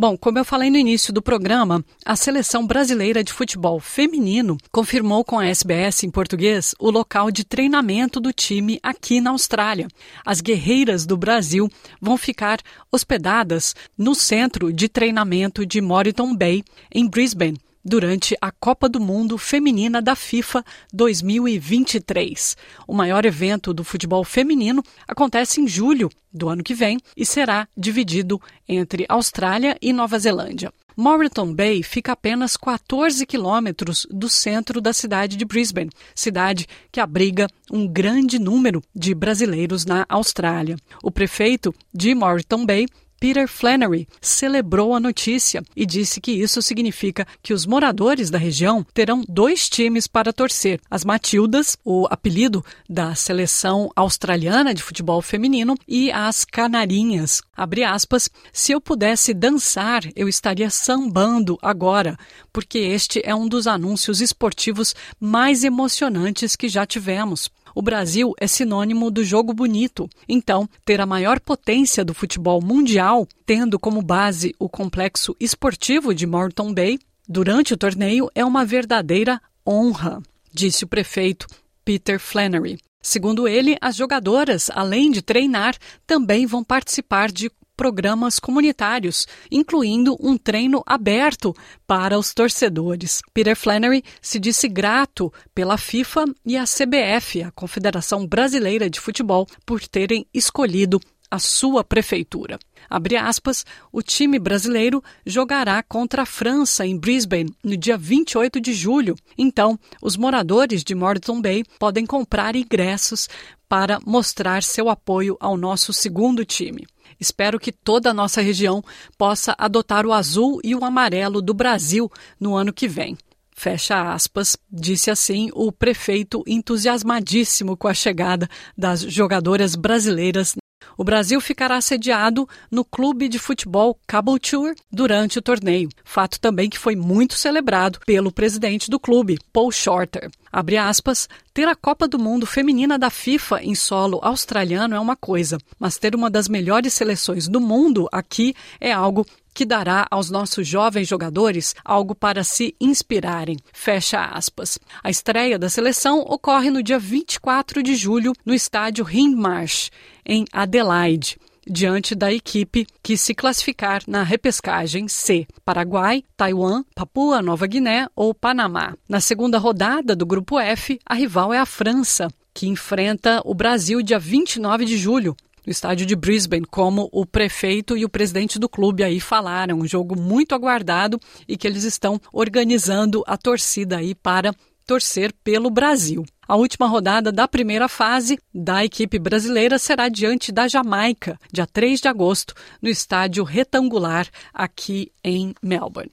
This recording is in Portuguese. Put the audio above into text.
Bom, como eu falei no início do programa, a seleção brasileira de futebol feminino confirmou com a SBS em português o local de treinamento do time aqui na Austrália. As guerreiras do Brasil vão ficar hospedadas no centro de treinamento de Moreton Bay, em Brisbane durante a Copa do Mundo Feminina da FIFA 2023. O maior evento do futebol feminino acontece em julho do ano que vem e será dividido entre Austrália e Nova Zelândia. Moreton Bay fica a apenas 14 quilômetros do centro da cidade de Brisbane, cidade que abriga um grande número de brasileiros na Austrália. O prefeito de Moreton Bay Peter Flannery celebrou a notícia e disse que isso significa que os moradores da região terão dois times para torcer: as Matildas, o apelido da seleção australiana de futebol feminino, e as Canarinhas. Abre aspas, se eu pudesse dançar, eu estaria sambando agora, porque este é um dos anúncios esportivos mais emocionantes que já tivemos. O Brasil é sinônimo do jogo bonito. Então, ter a maior potência do futebol mundial, tendo como base o complexo esportivo de Morton Bay, durante o torneio é uma verdadeira honra, disse o prefeito Peter Flannery. Segundo ele, as jogadoras, além de treinar, também vão participar de programas comunitários, incluindo um treino aberto para os torcedores. Peter Flannery se disse grato pela FIFA e a CBF, a Confederação Brasileira de Futebol, por terem escolhido a sua prefeitura. Abre aspas, o time brasileiro jogará contra a França em Brisbane no dia 28 de julho. Então, os moradores de Moreton Bay podem comprar ingressos para mostrar seu apoio ao nosso segundo time. Espero que toda a nossa região possa adotar o azul e o amarelo do Brasil no ano que vem. Fecha aspas, disse assim o prefeito entusiasmadíssimo com a chegada das jogadoras brasileiras o Brasil ficará sediado no clube de futebol Cabotour durante o torneio, fato também que foi muito celebrado pelo presidente do clube, Paul Shorter. Abre aspas, ter a Copa do Mundo feminina da FIFA em solo australiano é uma coisa, mas ter uma das melhores seleções do mundo aqui é algo que dará aos nossos jovens jogadores algo para se inspirarem. Fecha aspas. A estreia da seleção ocorre no dia 24 de julho no estádio Hindmarsh, em Adelaide diante da equipe que se classificar na repescagem C: Paraguai, Taiwan, Papua Nova Guiné ou Panamá. Na segunda rodada do grupo F, a rival é a França, que enfrenta o Brasil dia 29 de julho no estádio de Brisbane, como o prefeito e o presidente do clube aí falaram. Um jogo muito aguardado e que eles estão organizando a torcida aí para torcer pelo Brasil. A última rodada da primeira fase da equipe brasileira será diante da Jamaica, dia 3 de agosto, no estádio retangular aqui em Melbourne.